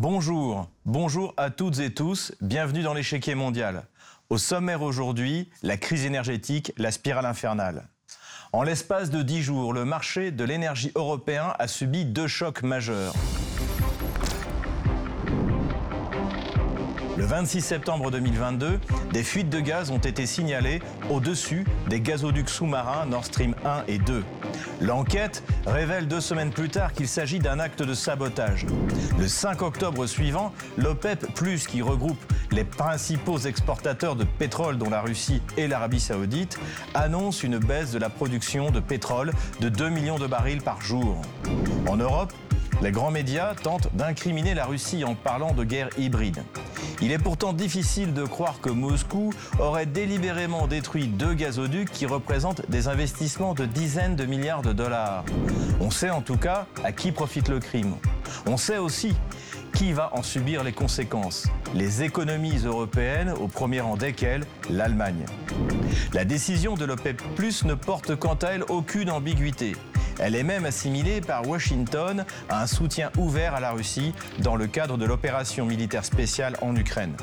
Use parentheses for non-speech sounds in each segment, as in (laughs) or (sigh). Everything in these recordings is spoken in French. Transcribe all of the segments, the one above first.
Bonjour, bonjour à toutes et tous, bienvenue dans l'échiquier mondial. Au sommaire aujourd'hui, la crise énergétique, la spirale infernale. En l'espace de dix jours, le marché de l'énergie européen a subi deux chocs majeurs. 26 septembre 2022, des fuites de gaz ont été signalées au-dessus des gazoducs sous-marins Nord Stream 1 et 2. L'enquête révèle deux semaines plus tard qu'il s'agit d'un acte de sabotage. Le 5 octobre suivant, l'OPEP, qui regroupe les principaux exportateurs de pétrole dont la Russie et l'Arabie saoudite, annonce une baisse de la production de pétrole de 2 millions de barils par jour. En Europe, les grands médias tentent d'incriminer la Russie en parlant de guerre hybride. Il est pourtant difficile de croire que Moscou aurait délibérément détruit deux gazoducs qui représentent des investissements de dizaines de milliards de dollars. On sait en tout cas à qui profite le crime. On sait aussi qui va en subir les conséquences Les économies européennes, au premier rang desquelles l'Allemagne. La décision de l'OPEP ne porte quant à elle aucune ambiguïté. Elle est même assimilée par Washington à un soutien ouvert à la Russie dans le cadre de l'opération militaire spéciale en Ukraine.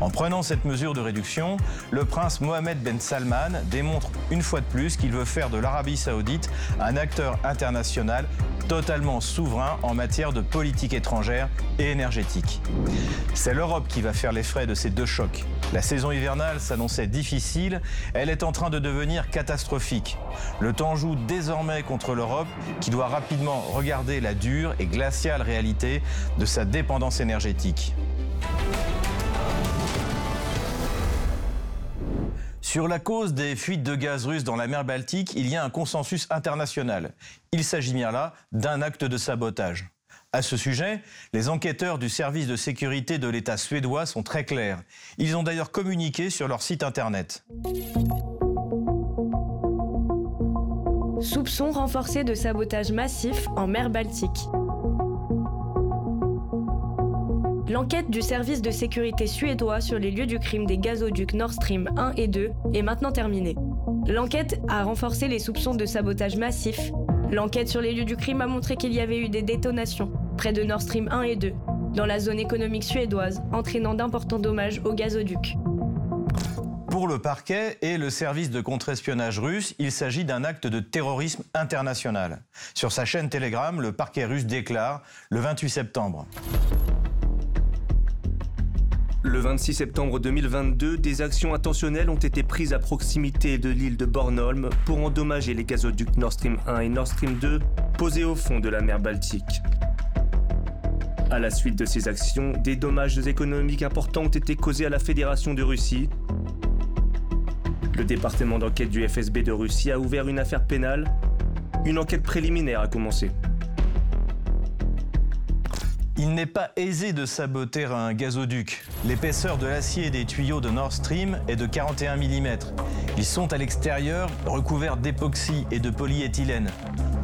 En prenant cette mesure de réduction, le prince Mohamed Ben Salman démontre une fois de plus qu'il veut faire de l'Arabie saoudite un acteur international totalement souverain en matière de politique étrangère et énergétique. C'est l'Europe qui va faire les frais de ces deux chocs. La saison hivernale s'annonçait difficile, elle est en train de devenir catastrophique. Le temps joue désormais contre l'Europe qui doit rapidement regarder la dure et glaciale réalité de sa dépendance énergétique. Sur la cause des fuites de gaz russes dans la mer Baltique, il y a un consensus international. Il s'agit bien là d'un acte de sabotage. À ce sujet, les enquêteurs du service de sécurité de l'État suédois sont très clairs. Ils ont d'ailleurs communiqué sur leur site internet. Soupçons renforcés de sabotage massif en mer Baltique. L'enquête du service de sécurité suédois sur les lieux du crime des gazoducs Nord Stream 1 et 2 est maintenant terminée. L'enquête a renforcé les soupçons de sabotage massif. L'enquête sur les lieux du crime a montré qu'il y avait eu des détonations près de Nord Stream 1 et 2, dans la zone économique suédoise, entraînant d'importants dommages aux gazoducs. Pour le parquet et le service de contre-espionnage russe, il s'agit d'un acte de terrorisme international. Sur sa chaîne Telegram, le parquet russe déclare le 28 septembre. Le 26 septembre 2022, des actions intentionnelles ont été prises à proximité de l'île de Bornholm pour endommager les gazoducs Nord Stream 1 et Nord Stream 2 posés au fond de la mer Baltique. À la suite de ces actions, des dommages économiques importants ont été causés à la Fédération de Russie. Le département d'enquête du FSB de Russie a ouvert une affaire pénale. Une enquête préliminaire a commencé. Il n'est pas aisé de saboter un gazoduc. L'épaisseur de l'acier des tuyaux de Nord Stream est de 41 mm. Ils sont à l'extérieur recouverts d'époxy et de polyéthylène.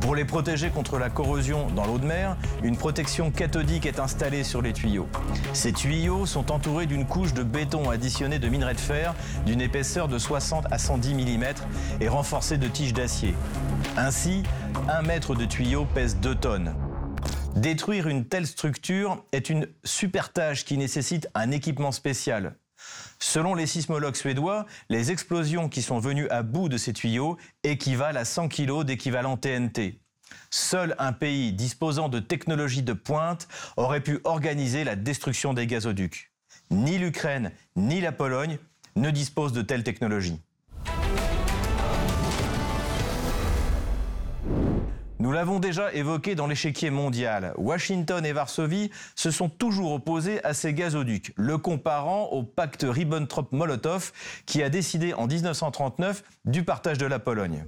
Pour les protéger contre la corrosion dans l'eau de mer, une protection cathodique est installée sur les tuyaux. Ces tuyaux sont entourés d'une couche de béton additionné de minerai de fer d'une épaisseur de 60 à 110 mm et renforcée de tiges d'acier. Ainsi, un mètre de tuyau pèse 2 tonnes. Détruire une telle structure est une super tâche qui nécessite un équipement spécial. Selon les sismologues suédois, les explosions qui sont venues à bout de ces tuyaux équivalent à 100 kg d'équivalent TNT. Seul un pays disposant de technologies de pointe aurait pu organiser la destruction des gazoducs. Ni l'Ukraine ni la Pologne ne disposent de telles technologies. Nous l'avons déjà évoqué dans l'échiquier mondial. Washington et Varsovie se sont toujours opposés à ces gazoducs, le comparant au pacte Ribbentrop-Molotov qui a décidé en 1939 du partage de la Pologne.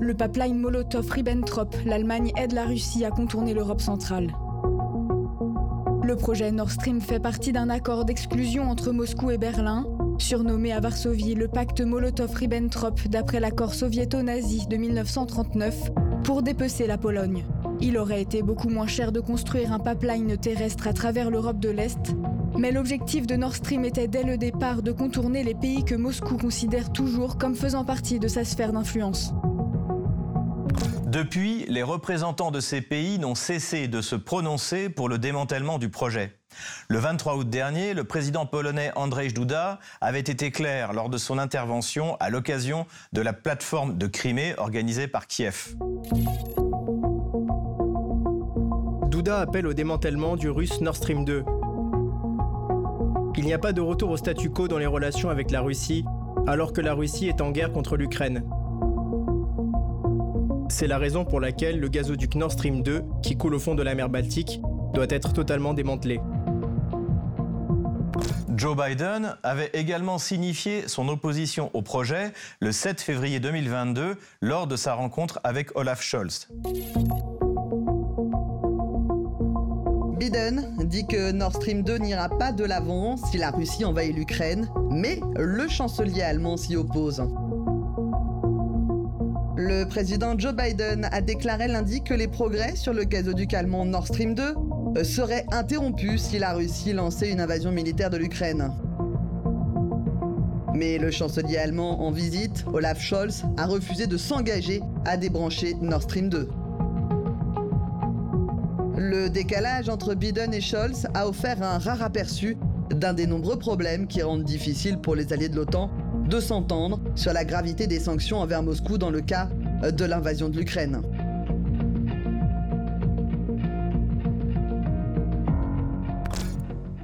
Le pipeline Molotov-Ribbentrop, l'Allemagne aide la Russie à contourner l'Europe centrale. Le projet Nord Stream fait partie d'un accord d'exclusion entre Moscou et Berlin Surnommé à Varsovie le pacte Molotov-Ribbentrop d'après l'accord soviéto-nazi de 1939 pour dépecer la Pologne. Il aurait été beaucoup moins cher de construire un pipeline terrestre à travers l'Europe de l'Est, mais l'objectif de Nord Stream était dès le départ de contourner les pays que Moscou considère toujours comme faisant partie de sa sphère d'influence. Depuis, les représentants de ces pays n'ont cessé de se prononcer pour le démantèlement du projet. Le 23 août dernier, le président polonais Andrzej Duda avait été clair lors de son intervention à l'occasion de la plateforme de Crimée organisée par Kiev. Duda appelle au démantèlement du russe Nord Stream 2. Il n'y a pas de retour au statu quo dans les relations avec la Russie, alors que la Russie est en guerre contre l'Ukraine. C'est la raison pour laquelle le gazoduc Nord Stream 2, qui coule au fond de la mer Baltique, doit être totalement démantelé. Joe Biden avait également signifié son opposition au projet le 7 février 2022 lors de sa rencontre avec Olaf Scholz. Biden dit que Nord Stream 2 n'ira pas de l'avant si la Russie envahit l'Ukraine, mais le chancelier allemand s'y oppose. Le président Joe Biden a déclaré lundi que les progrès sur le gazoduc allemand Nord Stream 2 euh, seraient interrompus si la Russie lançait une invasion militaire de l'Ukraine. Mais le chancelier allemand en visite, Olaf Scholz, a refusé de s'engager à débrancher Nord Stream 2. Le décalage entre Biden et Scholz a offert un rare aperçu d'un des nombreux problèmes qui rendent difficile pour les alliés de l'OTAN de s'entendre sur la gravité des sanctions envers Moscou dans le cas euh, de l'invasion de l'Ukraine.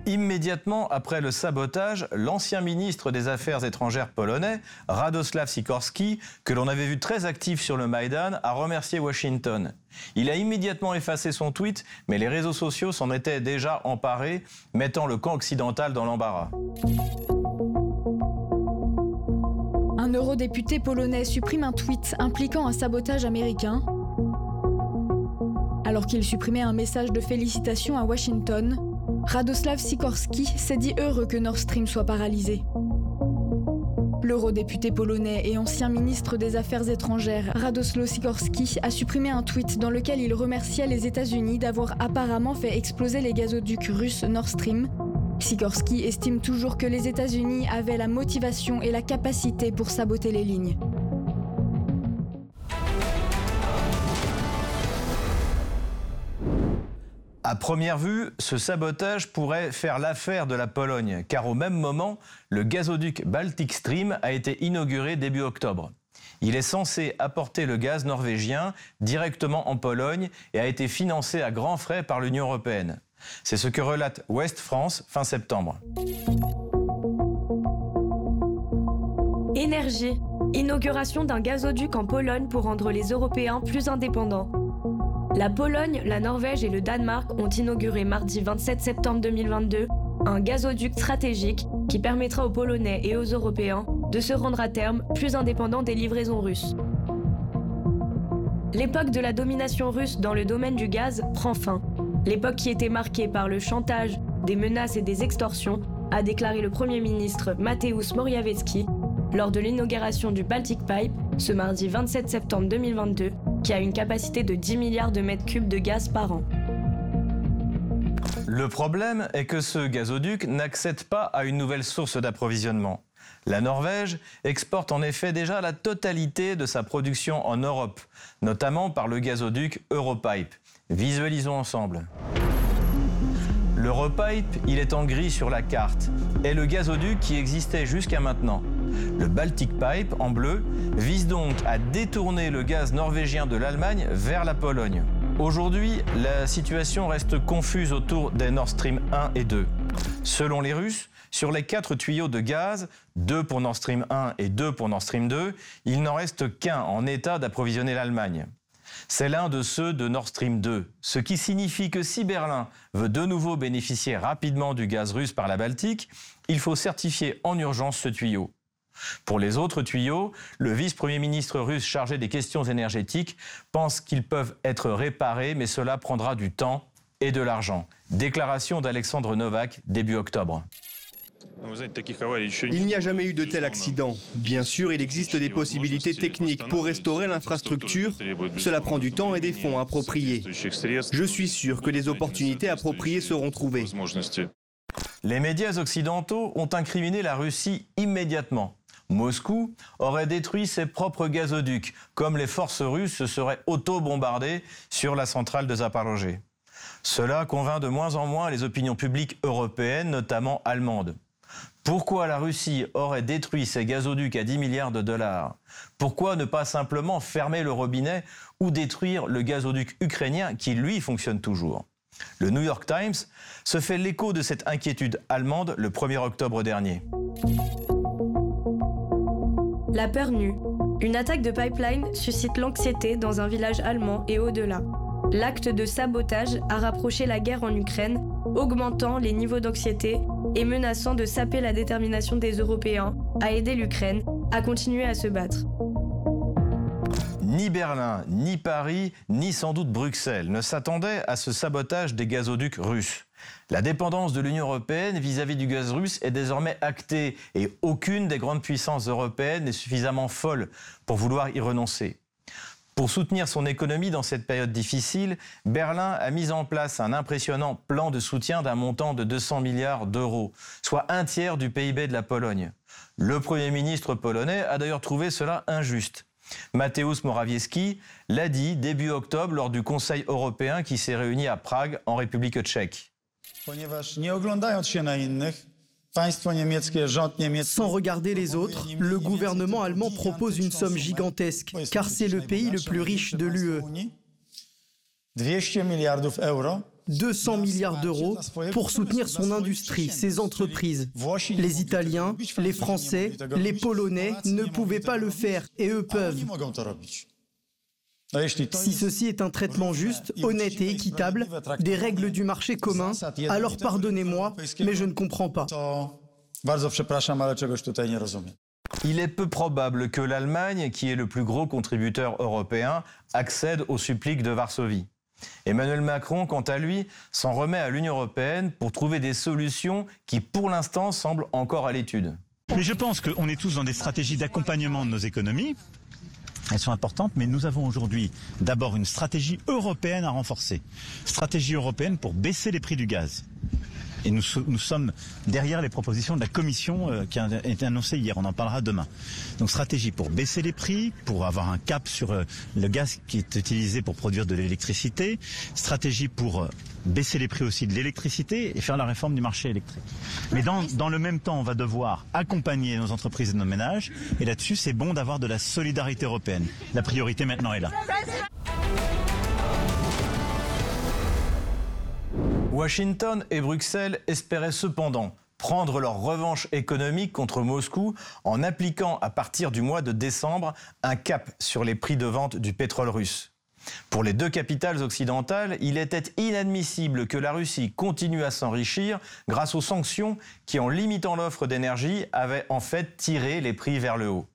Immédiatement après le sabotage, l'ancien ministre des Affaires étrangères polonais, Radoslav Sikorski, que l'on avait vu très actif sur le Maïdan, a remercié Washington. Il a immédiatement effacé son tweet, mais les réseaux sociaux s'en étaient déjà emparés, mettant le camp occidental dans l'embarras. Un eurodéputé polonais supprime un tweet impliquant un sabotage américain, alors qu'il supprimait un message de félicitations à Washington. Radoslav Sikorski s'est dit heureux que Nord Stream soit paralysé. L'eurodéputé polonais et ancien ministre des Affaires étrangères Radoslav Sikorski a supprimé un tweet dans lequel il remerciait les États-Unis d'avoir apparemment fait exploser les gazoducs russes Nord Stream Sikorski estime toujours que les États-Unis avaient la motivation et la capacité pour saboter les lignes. À première vue, ce sabotage pourrait faire l'affaire de la Pologne, car au même moment, le gazoduc Baltic Stream a été inauguré début octobre. Il est censé apporter le gaz norvégien directement en Pologne et a été financé à grands frais par l'Union européenne. C'est ce que relate Ouest France fin septembre. Énergie. Inauguration d'un gazoduc en Pologne pour rendre les Européens plus indépendants. La Pologne, la Norvège et le Danemark ont inauguré mardi 27 septembre 2022 un gazoduc stratégique qui permettra aux Polonais et aux Européens de se rendre à terme plus indépendants des livraisons russes. L'époque de la domination russe dans le domaine du gaz prend fin. L'époque qui était marquée par le chantage, des menaces et des extorsions, a déclaré le Premier ministre Mateusz Morawiecki lors de l'inauguration du Baltic Pipe ce mardi 27 septembre 2022, qui a une capacité de 10 milliards de mètres cubes de gaz par an. Le problème est que ce gazoduc n'accède pas à une nouvelle source d'approvisionnement. La Norvège exporte en effet déjà la totalité de sa production en Europe, notamment par le gazoduc Europipe. Visualisons ensemble. L'Europipe, il est en gris sur la carte, est le gazoduc qui existait jusqu'à maintenant. Le Baltic Pipe, en bleu, vise donc à détourner le gaz norvégien de l'Allemagne vers la Pologne. Aujourd'hui, la situation reste confuse autour des Nord Stream 1 et 2. Selon les Russes, sur les quatre tuyaux de gaz, deux pour Nord Stream 1 et deux pour Nord Stream 2, il n'en reste qu'un en état d'approvisionner l'Allemagne. C'est l'un de ceux de Nord Stream 2, ce qui signifie que si Berlin veut de nouveau bénéficier rapidement du gaz russe par la Baltique, il faut certifier en urgence ce tuyau. Pour les autres tuyaux, le vice-premier ministre russe chargé des questions énergétiques pense qu'ils peuvent être réparés, mais cela prendra du temps et de l'argent. Déclaration d'Alexandre Novak début octobre. Il n'y a jamais eu de tel accident. Bien sûr, il existe des possibilités techniques pour restaurer l'infrastructure. Cela prend du temps et des fonds appropriés. Je suis sûr que des opportunités appropriées seront trouvées. Les médias occidentaux ont incriminé la Russie immédiatement. Moscou aurait détruit ses propres gazoducs, comme les forces russes se seraient auto-bombardées sur la centrale de Zaporozhye. Cela convainc de moins en moins les opinions publiques européennes, notamment allemandes. Pourquoi la Russie aurait détruit ses gazoducs à 10 milliards de dollars? Pourquoi ne pas simplement fermer le robinet ou détruire le gazoduc ukrainien qui, lui, fonctionne toujours? Le New York Times se fait l'écho de cette inquiétude allemande le 1er octobre dernier. La peur nue. Une attaque de pipeline suscite l'anxiété dans un village allemand et au-delà. L'acte de sabotage a rapproché la guerre en Ukraine, augmentant les niveaux d'anxiété et menaçant de saper la détermination des Européens à aider l'Ukraine à continuer à se battre. Ni Berlin, ni Paris, ni sans doute Bruxelles ne s'attendaient à ce sabotage des gazoducs russes. La dépendance de l'Union européenne vis-à-vis du gaz russe est désormais actée et aucune des grandes puissances européennes n'est suffisamment folle pour vouloir y renoncer. Pour soutenir son économie dans cette période difficile, Berlin a mis en place un impressionnant plan de soutien d'un montant de 200 milliards d'euros, soit un tiers du PIB de la Pologne. Le Premier ministre polonais a d'ailleurs trouvé cela injuste. Mateusz Morawiecki l'a dit début octobre lors du Conseil européen qui s'est réuni à Prague en République tchèque. Sans regarder les autres, le gouvernement allemand propose une somme gigantesque, car c'est le pays le plus riche de l'UE. 200 milliards d'euros pour soutenir son industrie, ses entreprises. Les Italiens, les Français, les Polonais ne pouvaient pas le faire et eux peuvent. Si ceci est un traitement juste, honnête et équitable, des règles du marché commun, alors pardonnez-moi, mais je ne comprends pas. Il est peu probable que l'Allemagne, qui est le plus gros contributeur européen, accède aux suppliques de Varsovie. Emmanuel Macron, quant à lui, s'en remet à l'Union européenne pour trouver des solutions qui, pour l'instant, semblent encore à l'étude. Mais je pense qu'on est tous dans des stratégies d'accompagnement de nos économies. Elles sont importantes, mais nous avons aujourd'hui d'abord une stratégie européenne à renforcer. Stratégie européenne pour baisser les prix du gaz. Et nous, sommes derrière les propositions de la Commission euh, qui a été annoncée hier. On en parlera demain. Donc stratégie pour baisser les prix, pour avoir un cap sur euh, le gaz qui est utilisé pour produire de l'électricité. Stratégie pour euh, baisser les prix aussi de l'électricité et faire la réforme du marché électrique. Mais dans, dans le même temps, on va devoir accompagner nos entreprises et nos ménages. Et là-dessus, c'est bon d'avoir de la solidarité européenne. La priorité maintenant est là. Washington et Bruxelles espéraient cependant prendre leur revanche économique contre Moscou en appliquant à partir du mois de décembre un cap sur les prix de vente du pétrole russe. Pour les deux capitales occidentales, il était inadmissible que la Russie continue à s'enrichir grâce aux sanctions qui, en limitant l'offre d'énergie, avaient en fait tiré les prix vers le haut.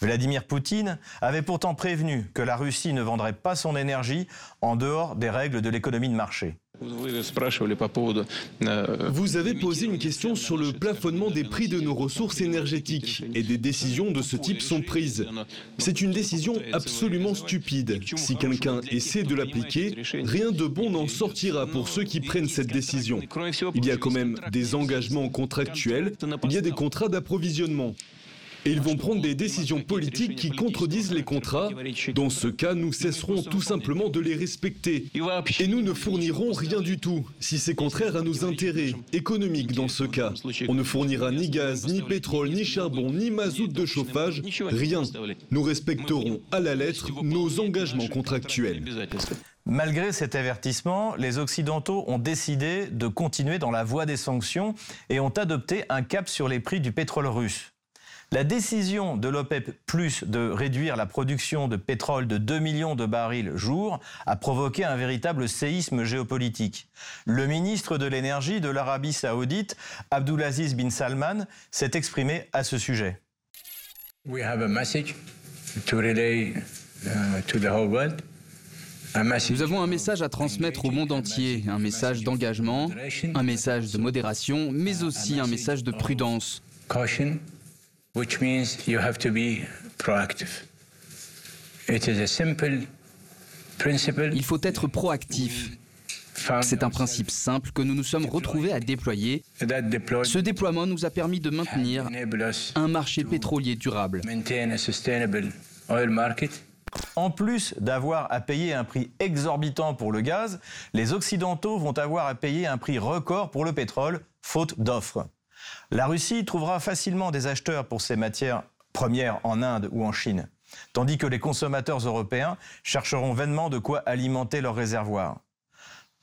Vladimir Poutine avait pourtant prévenu que la Russie ne vendrait pas son énergie en dehors des règles de l'économie de marché. Vous avez posé une question sur le plafonnement des prix de nos ressources énergétiques et des décisions de ce type sont prises. C'est une décision absolument stupide. Si quelqu'un essaie de l'appliquer, rien de bon n'en sortira pour ceux qui prennent cette décision. Il y a quand même des engagements contractuels, il y a des contrats d'approvisionnement. Ils vont prendre des décisions politiques qui contredisent les contrats. Dans ce cas, nous cesserons tout simplement de les respecter. Et nous ne fournirons rien du tout, si c'est contraire à nos intérêts économiques dans ce cas. On ne fournira ni gaz, ni pétrole, ni charbon, ni mazout de chauffage, rien. Nous respecterons à la lettre nos engagements contractuels. Malgré cet avertissement, les Occidentaux ont décidé de continuer dans la voie des sanctions et ont adopté un cap sur les prix du pétrole russe. La décision de l'OPEP Plus de réduire la production de pétrole de 2 millions de barils jour a provoqué un véritable séisme géopolitique. Le ministre de l'énergie de l'Arabie saoudite, Abdulaziz bin Salman, s'est exprimé à ce sujet. We have a message to relay uh, to the whole world. Nous avons un message à transmettre au monde entier, un message d'engagement, un message de modération, mais aussi un message de prudence which means you have to be proactive. It is a simple principle. Il faut être proactif. C'est un principe simple que nous nous sommes retrouvés à déployer. Ce déploiement nous a permis de maintenir un marché pétrolier durable. En plus d'avoir à payer un prix exorbitant pour le gaz, les Occidentaux vont avoir à payer un prix record pour le pétrole, faute d'offres. La Russie trouvera facilement des acheteurs pour ces matières premières en Inde ou en Chine, tandis que les consommateurs européens chercheront vainement de quoi alimenter leurs réservoirs.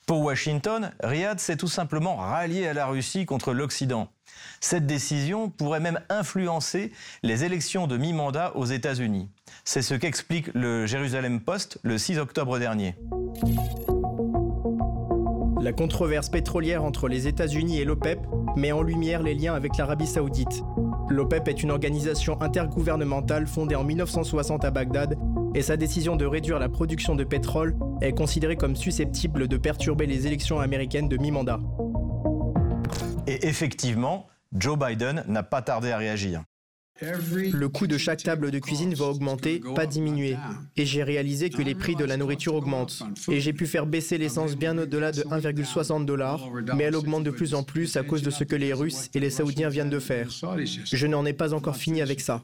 Pour Washington, Riyad s'est tout simplement rallié à la Russie contre l'Occident. Cette décision pourrait même influencer les élections de mi-mandat aux États-Unis. C'est ce qu'explique le Jérusalem Post le 6 octobre dernier. La controverse pétrolière entre les États-Unis et l'OPEP met en lumière les liens avec l'Arabie saoudite. L'OPEP est une organisation intergouvernementale fondée en 1960 à Bagdad et sa décision de réduire la production de pétrole est considérée comme susceptible de perturber les élections américaines de mi-mandat. Et effectivement, Joe Biden n'a pas tardé à réagir. Le coût de chaque table de cuisine va augmenter, pas diminuer. Et j'ai réalisé que les prix de la nourriture augmentent. Et j'ai pu faire baisser l'essence bien au-delà de 1,60 dollars, mais elle augmente de plus en plus à cause de ce que les Russes et les Saoudiens viennent de faire. Je n'en ai pas encore fini avec ça.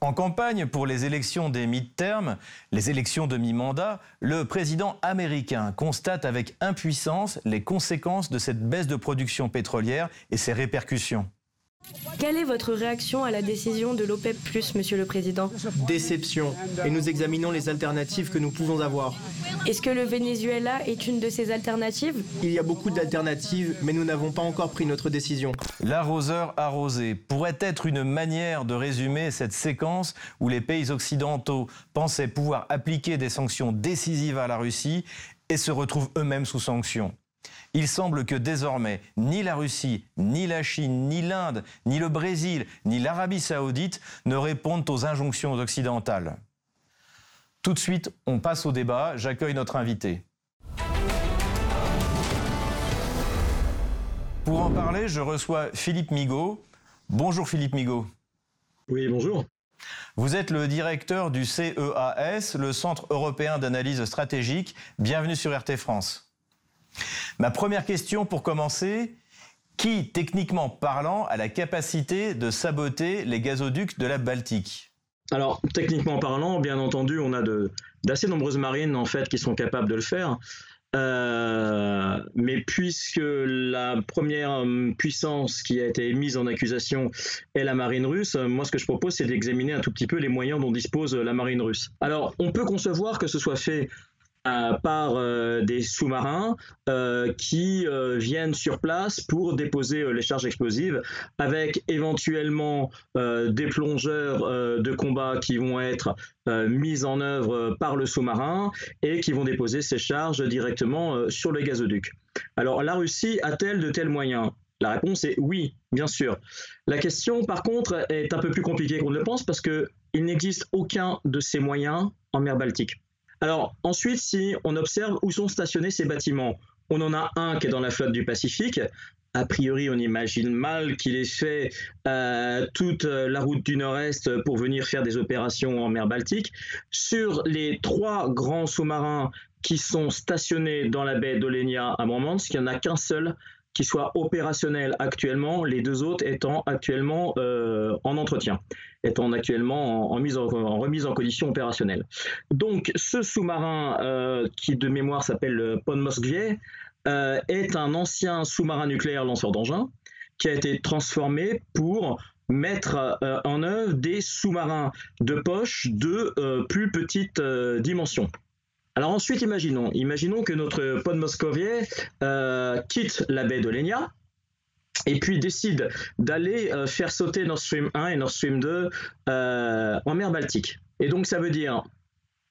En campagne pour les élections des mi-termes, les élections de mi-mandat, le président américain constate avec impuissance les conséquences de cette baisse de production pétrolière et ses répercussions. Quelle est votre réaction à la décision de l'OPEP, Monsieur le Président? Déception. Et nous examinons les alternatives que nous pouvons avoir. Est-ce que le Venezuela est une de ces alternatives? Il y a beaucoup d'alternatives, mais nous n'avons pas encore pris notre décision. L'arroseur arrosé pourrait être une manière de résumer cette séquence où les pays occidentaux pensaient pouvoir appliquer des sanctions décisives à la Russie et se retrouvent eux-mêmes sous sanctions. Il semble que désormais, ni la Russie, ni la Chine, ni l'Inde, ni le Brésil, ni l'Arabie saoudite ne répondent aux injonctions occidentales. Tout de suite, on passe au débat. J'accueille notre invité. Pour en parler, je reçois Philippe Migaud. Bonjour Philippe Migaud. Oui, bonjour. Vous êtes le directeur du CEAS, le Centre européen d'analyse stratégique. Bienvenue sur RT France. Ma première question pour commencer, qui, techniquement parlant, a la capacité de saboter les gazoducs de la Baltique? Alors, techniquement parlant, bien entendu, on a d'assez nombreuses marines en fait qui sont capables de le faire. Euh, mais puisque la première euh, puissance qui a été mise en accusation est la marine russe, moi ce que je propose c'est d'examiner un tout petit peu les moyens dont dispose la marine russe. Alors on peut concevoir que ce soit fait par euh, des sous-marins euh, qui euh, viennent sur place pour déposer les charges explosives, avec éventuellement des plongeurs de combat qui vont être mis en œuvre par le sous-marin et qui vont déposer ces charges directement sur le gazoduc. Alors la Russie a-t-elle de tels moyens? La réponse est oui, bien sûr. La question, par contre, est un peu plus compliquée qu'on ne le pense parce qu'il n'existe aucun de ces moyens en mer Baltique. Alors ensuite, si on observe où sont stationnés ces bâtiments, on en a un qui est dans la flotte du Pacifique. A priori, on imagine mal qu'il ait fait euh, toute la route du Nord-Est pour venir faire des opérations en mer Baltique. Sur les trois grands sous-marins qui sont stationnés dans la baie d'Olenia à Murmansk, il n'y en a qu'un seul qui soit opérationnel actuellement, les deux autres étant actuellement euh, en entretien, étant actuellement en, mise en, remise en condition opérationnelle. Donc ce sous-marin euh, qui de mémoire s'appelle euh, est un ancien sous-marin nucléaire lanceur d'engins qui a été transformé pour mettre en œuvre des sous-marins de poche de plus petite dimension. Alors ensuite, imaginons, imaginons que notre pod Moscovier euh, quitte la baie de Lenia et puis décide d'aller euh, faire sauter Nord Stream 1 et Nord Stream 2 euh, en mer Baltique. Et donc ça veut dire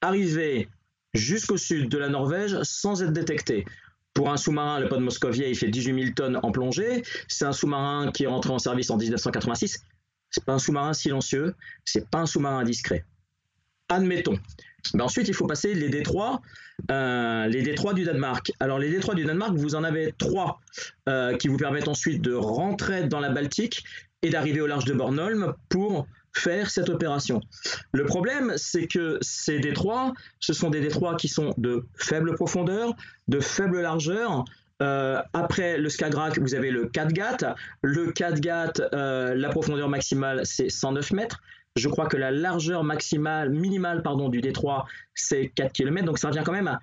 arriver jusqu'au sud de la Norvège sans être détecté. Pour un sous-marin, le pod Moscovier, il fait 18 000 tonnes en plongée. C'est un sous-marin qui est rentré en service en 1986. C'est pas un sous-marin silencieux, c'est pas un sous-marin discret. Admettons. Mais ensuite, il faut passer les détroits, euh, les détroits du Danemark. Alors, les détroits du Danemark, vous en avez trois euh, qui vous permettent ensuite de rentrer dans la Baltique et d'arriver au large de Bornholm pour faire cette opération. Le problème, c'est que ces détroits, ce sont des détroits qui sont de faible profondeur, de faible largeur, euh, après le Skagerrak, vous avez le Kattegat. Le Kattegat, euh, la profondeur maximale, c'est 109 mètres. Je crois que la largeur maximale, minimale pardon, du détroit, c'est 4 km. Donc ça revient quand même à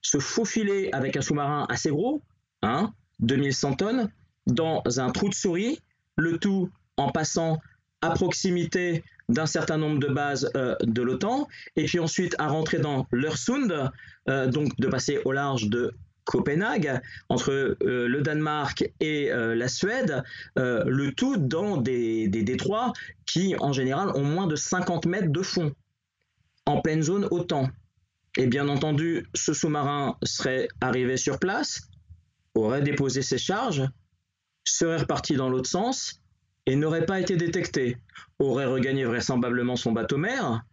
se faufiler avec un sous-marin assez gros, hein, 2100 tonnes, dans un trou de souris, le tout en passant à proximité d'un certain nombre de bases euh, de l'OTAN, et puis ensuite à rentrer dans l'Öresund, donc de passer au large de Copenhague, entre euh, le Danemark et euh, la Suède, euh, le tout dans des, détroits qui, en général, ont moins de 50 mètres de fond, en pleine zone OTAN. Et bien entendu, ce sous-marin serait arrivé sur place, aurait déposé ses charges, serait reparti dans l'autre sens et n'aurait pas été détecté, aurait regagné vraisemblablement son bateau-mère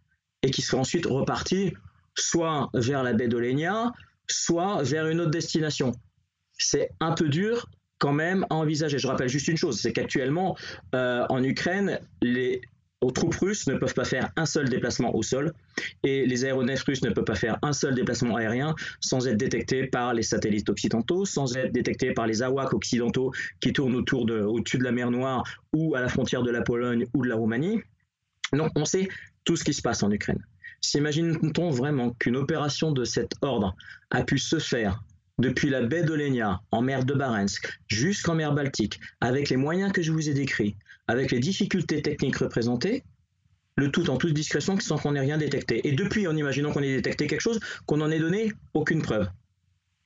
et qui serait ensuite reparti soit vers la baie d'Olenia, soit vers une autre destination. C'est un peu dur quand même à envisager. Je rappelle juste une chose, c'est qu'actuellement, euh, en Ukraine, les troupes russes ne peuvent pas faire un seul déplacement au sol et les aéronefs russes ne peuvent pas faire un seul déplacement aérien sans être détectés par les satellites occidentaux, sans être détectés par les AWAC occidentaux qui tournent autour de, au-dessus de la mer Noire ou à la frontière de la Pologne ou de la Roumanie. Donc on sait tout ce qui se passe en Ukraine. S'imagine-t-on vraiment qu'une opération de cet ordre a pu se faire depuis la baie d'Olenia, en mer de Barents, jusqu'en mer Baltique, avec les moyens que je vous ai décrits, avec les difficultés techniques représentées, le tout en toute discrétion sans qu'on ait rien détecté. Et depuis, en imaginant qu'on ait détecté quelque chose, qu'on n'en ait donné aucune preuve.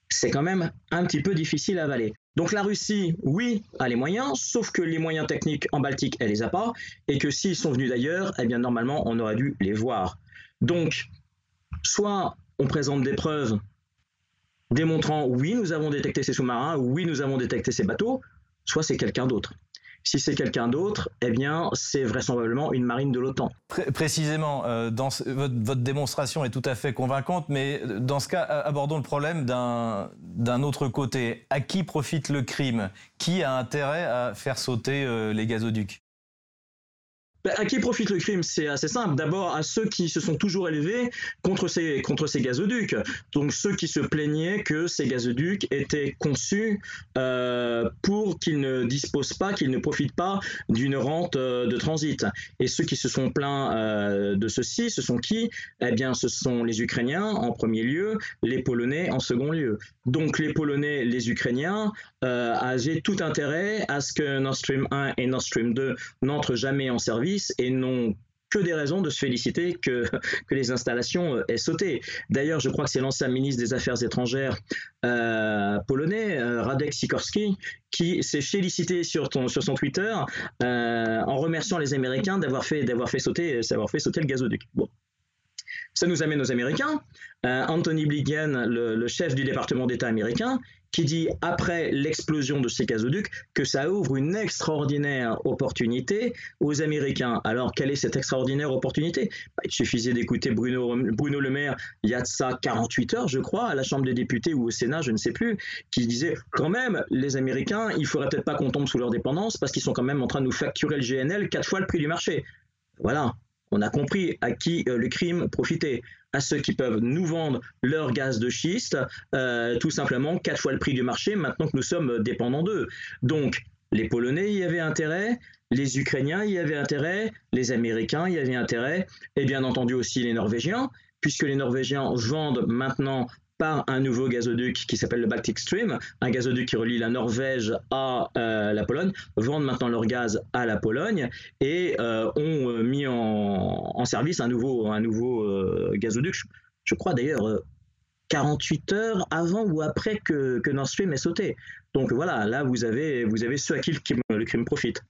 C'est quand même un petit peu difficile à avaler. Donc la Russie, oui, a les moyens, sauf que les moyens techniques en Baltique, elle les a pas, et que s'ils sont venus d'ailleurs, eh bien normalement, on aurait dû les voir. Donc, soit on présente des preuves démontrant oui, nous avons détecté ces sous-marins, oui, nous avons détecté ces bateaux, soit c'est quelqu'un d'autre. Si c'est quelqu'un d'autre, eh bien, c'est vraisemblablement une marine de l'OTAN. précisément, euh, votre, démonstration est tout à fait convaincante, mais dans ce cas, abordons le problème d'un autre côté. À qui profite le crime? Qui a intérêt à faire sauter euh, les gazoducs? Bah, à qui profite le crime? C'est assez simple. D'abord à ceux qui se sont toujours élevés contre ces, gazoducs. Donc ceux qui se plaignaient que ces gazoducs étaient conçus euh, pour qu'ils ne disposent pas, qu'ils ne profitent pas d'une rente euh, de transit. Et ceux qui se sont plaints euh, de ceci, ce sont qui? Eh bien, ce sont les Ukrainiens en premier lieu, les Polonais en second lieu. Donc les Polonais, les Ukrainiens avaient tout intérêt à ce que Nord Stream 1 et Nord Stream 2 n'entrent jamais en service et n'ont que des raisons de se féliciter (laughs) que, les installations euh, aient sauté. D'ailleurs, je crois que c'est l'ancien ministre des Affaires étrangères euh, polonais, euh, Radek Sikorski, qui s'est félicité sur, son Twitter en remerciant les Américains d'avoir fait, d'avoir fait, sauter, fait sauter le gazoduc. Bon. Ça nous amène aux Américains. Anthony Blinken, le, chef du département d'État américain, qui dit, après l'explosion de ces gazoducs, que ça ouvre une extraordinaire opportunité aux Américains. Alors, quelle est cette extraordinaire opportunité? Bah, Il suffisait d'écouter Bruno, Le Maire, il y a de ça 48 heures, je crois, à la Chambre des députés ou au Sénat, je ne sais plus, qui disait, quand même, les Américains, il faudrait peut-être pas qu'on tombe sous leur dépendance, parce qu'ils sont quand même en train de nous facturer le GNL quatre fois le prix du marché. Voilà, on a compris à qui euh, le crime profitait à ceux qui peuvent nous vendre leur gaz de schiste, euh, tout simplement quatre fois le prix du marché, maintenant que nous sommes dépendants d'eux. Donc, les Polonais y avaient intérêt, les Ukrainiens y avaient intérêt, les Américains y avaient intérêt, et bien entendu aussi les Norvégiens, puisque les Norvégiens vendent maintenant par un nouveau gazoduc qui s'appelle le Baltic Stream, un gazoduc qui relie la Norvège à euh, la Pologne, vendent maintenant leur gaz à la Pologne et euh, ont euh, mis en, service un nouveau, gazoduc, je, crois d'ailleurs 48 heures avant ou après que, Nord Stream ait sauté. Donc voilà, là vous avez ceux à qui le crime profite.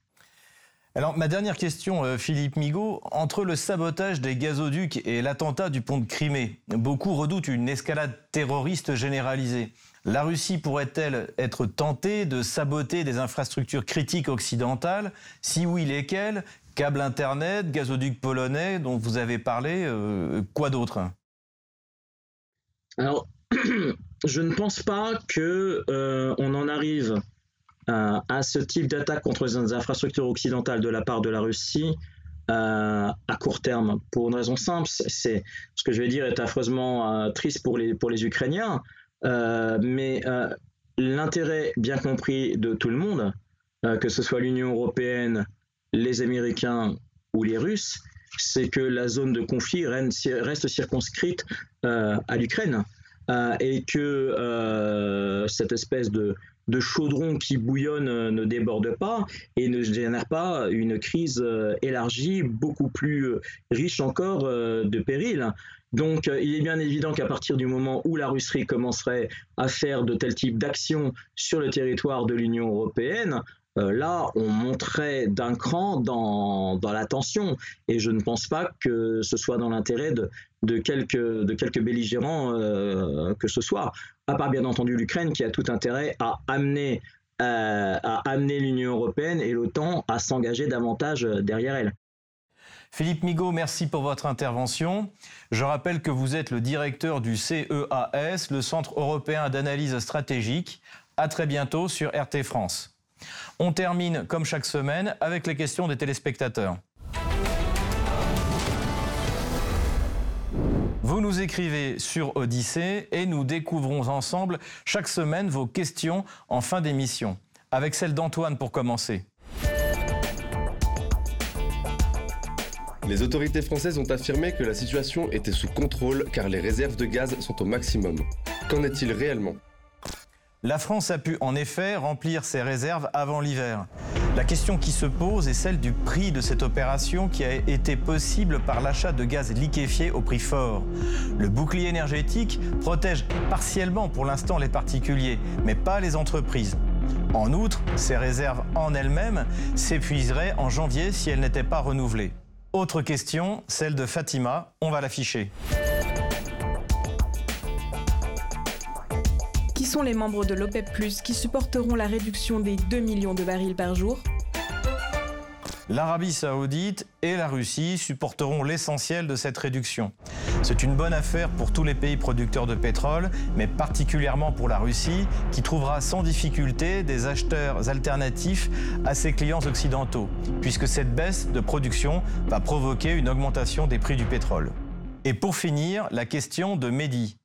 Alors, ma dernière question, euh, Philippe Migaud. Entre le sabotage des gazoducs et l'attentat du pont de Crimée, beaucoup redoutent une escalade terroriste généralisée. La Russie pourrait-elle être tentée de saboter des infrastructures critiques occidentales? Si oui, lesquelles? Câbles Internet, gazoducs polonais dont vous avez parlé, euh, quoi d'autre? Alors, (clears throat) je ne pense pas qu'on euh, en arrive à ce type d'attaque contre les infrastructures occidentales de la part de la Russie à court terme pour une raison simple. C'est ce que je vais dire est affreusement triste pour les pour les Ukrainiens, mais l'intérêt bien compris de tout le monde, que ce soit l'Union européenne, les Américains ou les Russes, c'est que la zone de conflit reste circonscrite euh, à l'Ukraine euh, et que euh, cette espèce de, chaudron qui bouillonne ne déborde pas et ne génère pas une crise élargie, beaucoup plus riche encore de périls. Donc il est bien évident qu'à partir du moment où la Russie commencerait à faire de tels types d'actions sur le territoire de l'Union européenne, euh, là, on monterait d'un cran dans, la tension. Et je ne pense pas que ce soit dans l'intérêt de, quelques, de quelques belligérants euh, que ce soit, à part bien entendu l'Ukraine qui a tout intérêt à amener, euh, à amener l'Union européenne et l'OTAN à s'engager davantage derrière elle. Philippe Migaud, merci pour votre intervention. Je rappelle que vous êtes le directeur du CEAS, le Centre européen d'analyse stratégique. À très bientôt sur RT France. On termine, comme chaque semaine, avec les questions des téléspectateurs. Vous nous écrivez sur Odyssée et nous découvrons ensemble chaque semaine vos questions en fin d'émission. Avec celle d'Antoine pour commencer. Les autorités françaises ont affirmé que la situation était sous contrôle car les réserves de gaz sont au maximum. Qu'en est-il réellement? La France a pu en effet remplir ses réserves avant l'hiver. La question qui se pose est celle du prix de cette opération qui a été possible par l'achat de gaz liquéfié au prix fort. Le bouclier énergétique protège partiellement pour l'instant les particuliers, mais pas les entreprises. En outre, ces réserves en elles-mêmes s'épuiseraient en janvier si elles n'étaient pas renouvelées. Autre question, celle de Fatima, on va l'afficher. Sont les membres de l'OPEP ⁇ qui supporteront la réduction des 2 millions de barils par jour L'Arabie saoudite et la Russie supporteront l'essentiel de cette réduction. C'est une bonne affaire pour tous les pays producteurs de pétrole, mais particulièrement pour la Russie, qui trouvera sans difficulté des acheteurs alternatifs à ses clients occidentaux, puisque cette baisse de production va provoquer une augmentation des prix du pétrole. Et pour finir, la question de Mehdi.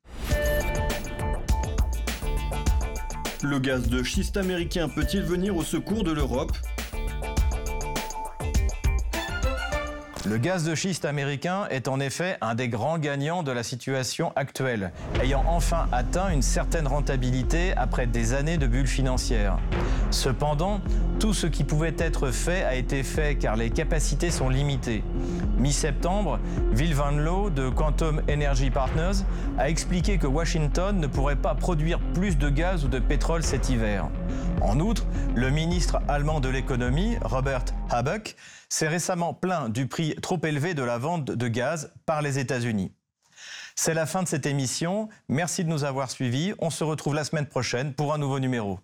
Le gaz de schiste américain peut-il venir au secours de l'Europe Le gaz de schiste américain est en effet un des grands gagnants de la situation actuelle, ayant enfin atteint une certaine rentabilité après des années de bulles financières. Cependant, tout ce qui pouvait être fait a été fait car les capacités sont limitées. Mi-septembre, Will Van Loo de Quantum Energy Partners a expliqué que Washington ne pourrait pas produire plus de gaz ou de pétrole cet hiver. En outre, le ministre allemand de l'économie, Robert Habeck, s'est récemment plaint du prix trop élevé de la vente de gaz par les États-Unis. C'est la fin de cette émission. Merci de nous avoir suivis. On se retrouve la semaine prochaine pour un nouveau numéro.